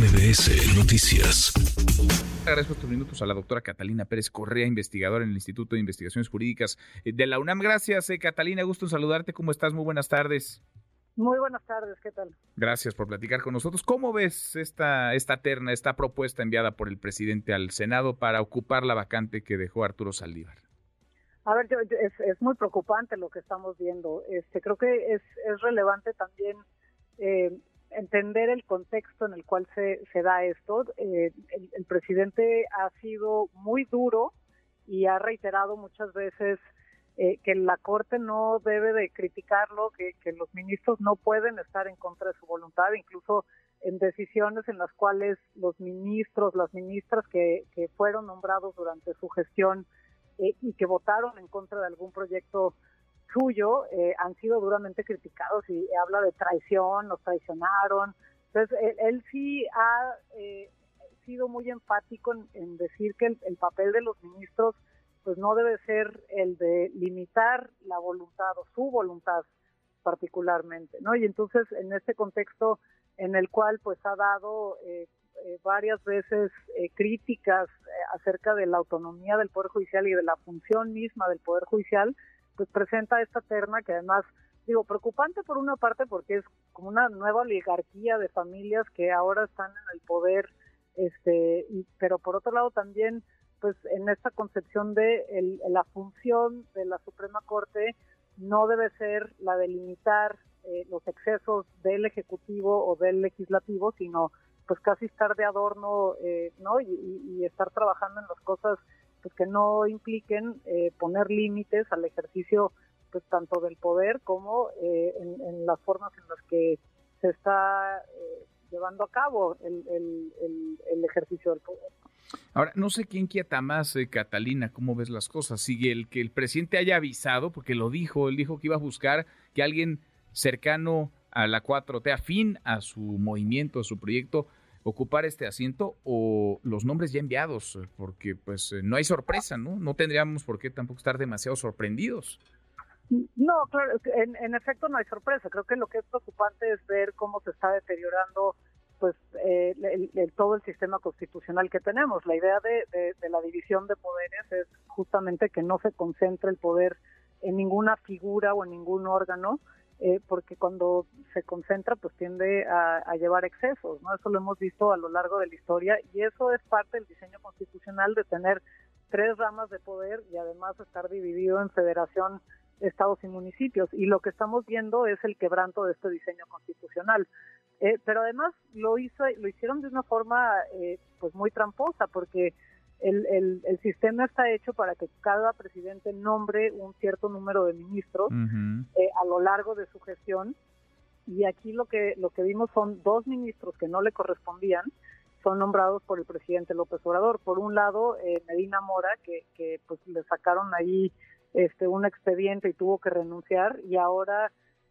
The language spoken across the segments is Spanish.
MBS Noticias. Agradezco estos minutos a la doctora Catalina Pérez Correa, investigadora en el Instituto de Investigaciones Jurídicas eh, de la UNAM. Gracias, eh, Catalina. Gusto en saludarte. ¿Cómo estás? Muy buenas tardes. Muy buenas tardes, ¿qué tal? Gracias por platicar con nosotros. ¿Cómo ves esta, esta terna, esta propuesta enviada por el presidente al Senado para ocupar la vacante que dejó Arturo Saldívar? A ver, es, muy preocupante lo que estamos viendo. Este, creo que es, es relevante también eh, entender el contexto en el cual se, se da esto. Eh, el, presidente ha sido muy duro y ha reiterado muchas veces eh, que la Corte no debe de criticarlo, que, que los ministros no pueden estar en contra de su voluntad, incluso en decisiones en las cuales los ministros, las ministras que, que fueron nombrados durante su gestión eh, y que votaron en contra de algún proyecto suyo eh, han sido duramente criticados y habla de traición, nos traicionaron. Entonces, él, sí ha eh, sido muy enfático en, decir que el, papel de los ministros pues no debe ser el de limitar la voluntad o su voluntad particularmente, ¿no? Y entonces en este contexto en el cual pues ha dado eh, varias veces críticas acerca de la autonomía del Poder Judicial y de la función misma del Poder Judicial, pues presenta esta terna que además digo preocupante por una parte porque es como una nueva oligarquía de familias que ahora están en el poder este y, pero por otro lado también pues en esta concepción de la función de la Suprema Corte no debe ser la de limitar eh, los excesos del ejecutivo o del legislativo sino pues casi estar de adorno eh, no y estar trabajando en las cosas pues que no impliquen eh, poner límites al ejercicio pues tanto del poder como eh, en, las formas en las que se está eh, llevando a cabo el, el, ejercicio del poder. Ahora, no sé quién quieta más, Catalina, cómo ves las cosas. Sigue el que el presidente haya avisado, porque lo dijo, él dijo que iba a buscar que alguien cercano a la 4T, afín a su movimiento, a su proyecto, ocupar este asiento o los nombres ya enviados, eh, porque pues eh, no hay sorpresa, ¿no? No tendríamos por qué tampoco estar demasiado sorprendidos. No, claro, en, en efecto no hay sorpresa. Creo que lo que es preocupante es ver cómo se está deteriorando pues eh, el, todo el sistema constitucional que tenemos. La idea de, de, la división de poderes es justamente que no se concentre el poder en ninguna figura o en ningún órgano, eh, porque cuando se concentra pues tiende a, llevar excesos, ¿no? Eso lo hemos visto a lo largo de la historia y eso es parte del diseño constitucional de tener tres ramas de poder y además estar dividido en federación, estados y municipios. Y lo que estamos viendo es el quebranto de este diseño constitucional. Eh, pero además lo hizo, lo hicieron de una forma eh, pues muy tramposa porque el, el, sistema está hecho para que cada presidente nombre un cierto número de ministros eh, a lo largo de su gestión. Y aquí lo que lo que vimos son dos ministros que no le correspondían son nombrados por el presidente López Obrador. Por un lado eh, Medina Mora que, que pues le sacaron ahí este un expediente y tuvo que renunciar. Y ahora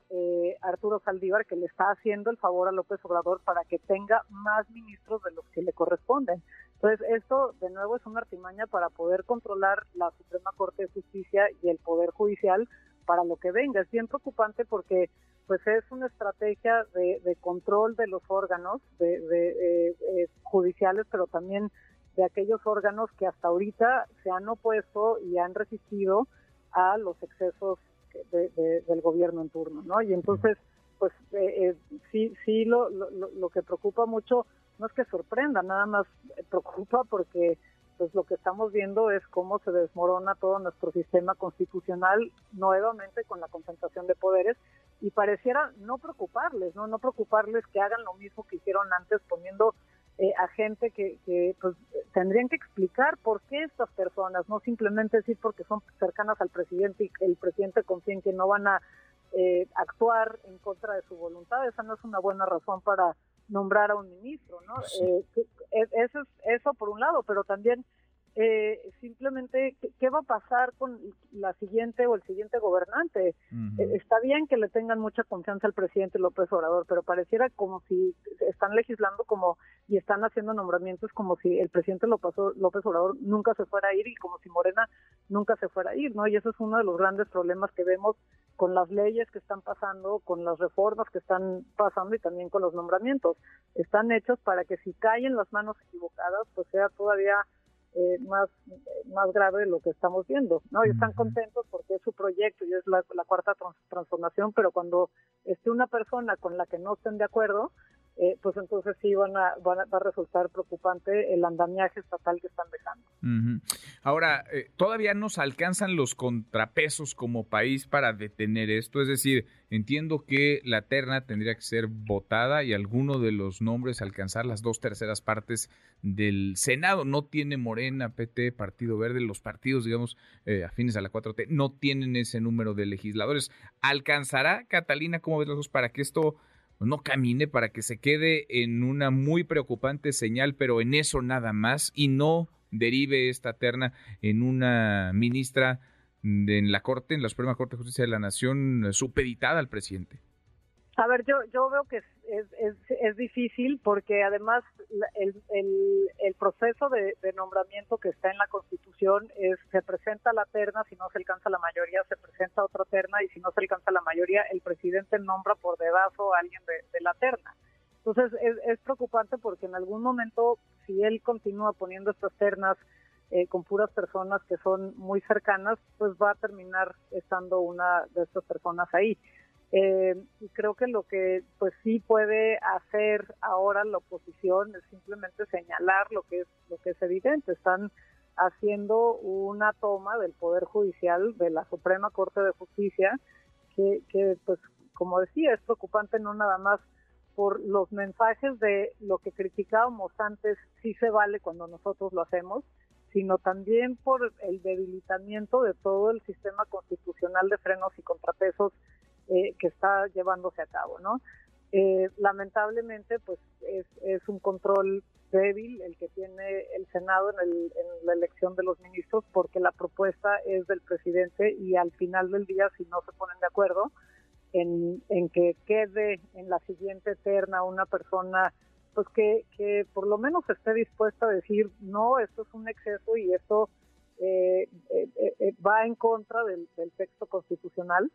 eh, Arturo Saldívar que le está haciendo el favor a López Obrador para que tenga más ministros de los que le corresponden. Entonces, esto de nuevo es una artimaña para poder controlar la Suprema Corte de Justicia y el Poder Judicial para lo que venga. Es bien preocupante porque pues es una estrategia de, control de los órganos de, eh, eh, judiciales, pero también de aquellos órganos que hasta ahorita se han opuesto y han resistido a los excesos del gobierno en turno, ¿no? Y entonces, pues eh, sí, sí, lo, lo, lo que preocupa mucho no es que sorprenda, nada más preocupa porque pues lo que estamos viendo es cómo se desmorona todo nuestro sistema constitucional nuevamente con la concentración de poderes y pareciera no preocuparles, no no preocuparles que hagan lo mismo que hicieron antes poniendo eh, a gente que, que pues tendrían que explicar por qué estas personas, no simplemente decir porque son cercanas al presidente y el presidente confía en que no van a eh, actuar en contra de su voluntad, esa no es una buena razón para nombrar a un ministro, ¿no? Eh, eso es eso por un lado, pero también eh, simplemente ¿qué, va a pasar con la siguiente o el siguiente gobernante. Eh, está bien que le tengan mucha confianza al presidente López Obrador, pero pareciera como si están legislando como y están haciendo nombramientos como si el presidente López, López Obrador nunca se fuera a ir y como si Morena nunca se fuera a ir, ¿no? Y eso es uno de los grandes problemas que vemos con las leyes que están pasando, con las reformas que están pasando y también con los nombramientos. Están hechos para que si caen las manos equivocadas, pues sea todavía eh, más, más grave lo que estamos viendo. ¿no? Y están contentos porque es su proyecto y es la, cuarta transformación, pero cuando esté una persona con la que no estén de acuerdo, eh, pues entonces sí van a, va a resultar preocupante el andamiaje estatal que están dejando. Ahora, eh, ¿todavía nos alcanzan los contrapesos como país para detener esto? Es decir, entiendo que la terna tendría que ser votada y alguno de los nombres alcanzar las dos terceras partes del Senado. No tiene Morena, PT, Partido Verde, los partidos, digamos, eh, afines a la 4T, no tienen ese número de legisladores. ¿Alcanzará, Catalina, cómo ves los dos, para que esto no camine, para que se quede en una muy preocupante señal, pero en eso nada más, y no derive esta terna en una ministra en la Corte, en la Suprema Corte de Justicia de la Nación, supeditada al presidente. A ver, yo, yo veo que es, difícil porque además el, el, proceso de, nombramiento que está en la Constitución es se presenta la terna, si no se alcanza la mayoría, se presenta otra terna y si no se alcanza la mayoría, el presidente nombra por debajo a alguien de, la terna. Entonces es, es, preocupante porque en algún momento, si él continúa poniendo estas ternas eh, con puras personas que son muy cercanas, pues va a terminar estando una de estas personas ahí. Eh, y creo que lo que pues sí puede hacer ahora la oposición es simplemente señalar lo que es lo que es evidente. Están haciendo una toma del poder judicial de la Suprema Corte de Justicia que, que pues como decía es preocupante no nada más por los mensajes de lo que criticábamos antes sí se vale cuando nosotros lo hacemos sino también por el debilitamiento de todo el sistema constitucional de frenos y contrapesos eh, que está llevándose a cabo, ¿no? Eh, lamentablemente, pues es, un control débil el que tiene el Senado en, la elección de los ministros, porque la propuesta es del presidente y al final del día, si no se ponen de acuerdo en, que quede en la siguiente terna una persona pues que, por lo menos esté dispuesta a decir no, esto es un exceso y esto eh, va en contra del texto constitucional,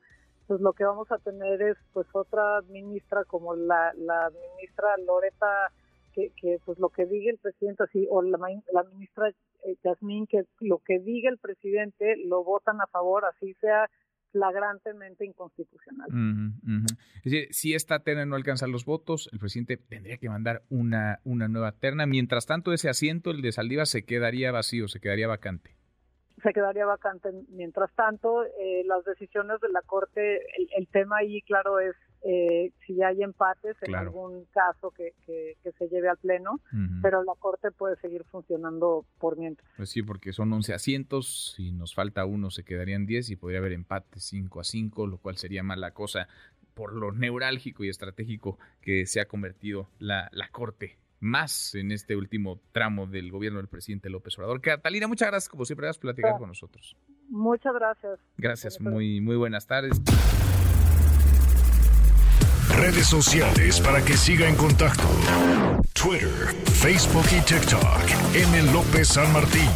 pues lo que vamos a tener es pues otra ministra como la, la ministra Loreta que, que pues lo que diga el presidente así o la, la ministra eh, Yasmín que lo que diga el presidente lo votan a favor así sea flagrantemente inconstitucional. Si esta terna no alcanza los votos, el presidente tendría que mandar una, una nueva terna. Mientras tanto, ese asiento, el de Saldiva, se quedaría vacío, se quedaría vacante se quedaría vacante. Mientras tanto, eh, las decisiones de la Corte, el, tema ahí, claro, es eh, si hay empates en algún caso que, que, se lleve al Pleno, pero la Corte puede seguir funcionando por mientras. Pues sí, porque son 11 asientos, si nos falta uno se quedarían 10 y podría haber empate 5 a 5, lo cual sería mala cosa por lo neurálgico y estratégico que se ha convertido la, la Corte más en este último tramo del gobierno del presidente López Obrador. Catalina, muchas gracias, como siempre, por platicar con nosotros. Muchas gracias. Gracias, muy, muy buenas tardes. Redes sociales para que siga en contacto: Twitter, Facebook y TikTok. M. López San Martín.